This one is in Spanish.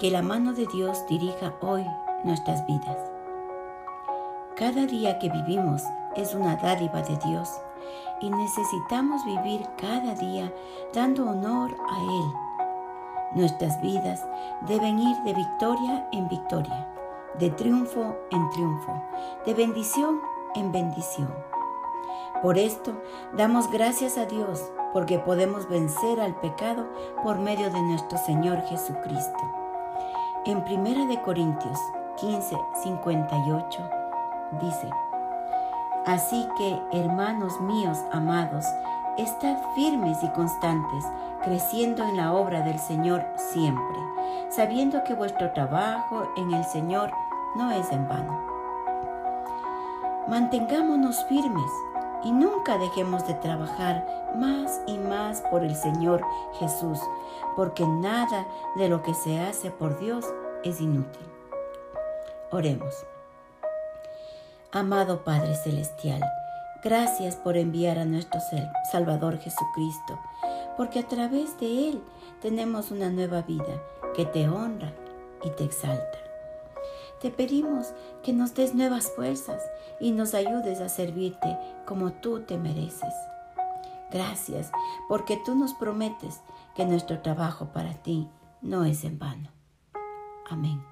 Que la mano de Dios dirija hoy nuestras vidas. Cada día que vivimos es una dádiva de Dios y necesitamos vivir cada día dando honor a Él. Nuestras vidas deben ir de victoria en victoria, de triunfo en triunfo, de bendición en bendición. Por esto damos gracias a Dios porque podemos vencer al pecado por medio de nuestro Señor Jesucristo. En 1 Corintios 15, 58 dice, Así que, hermanos míos amados, estad firmes y constantes, creciendo en la obra del Señor siempre, sabiendo que vuestro trabajo en el Señor no es en vano. Mantengámonos firmes y nunca dejemos de trabajar más y más por el Señor Jesús, porque nada de lo que se hace por Dios es inútil. Oremos. Amado Padre Celestial, gracias por enviar a nuestro Salvador Jesucristo, porque a través de Él tenemos una nueva vida que te honra y te exalta. Te pedimos que nos des nuevas fuerzas y nos ayudes a servirte como tú te mereces. Gracias porque tú nos prometes que nuestro trabajo para ti no es en vano. Amén.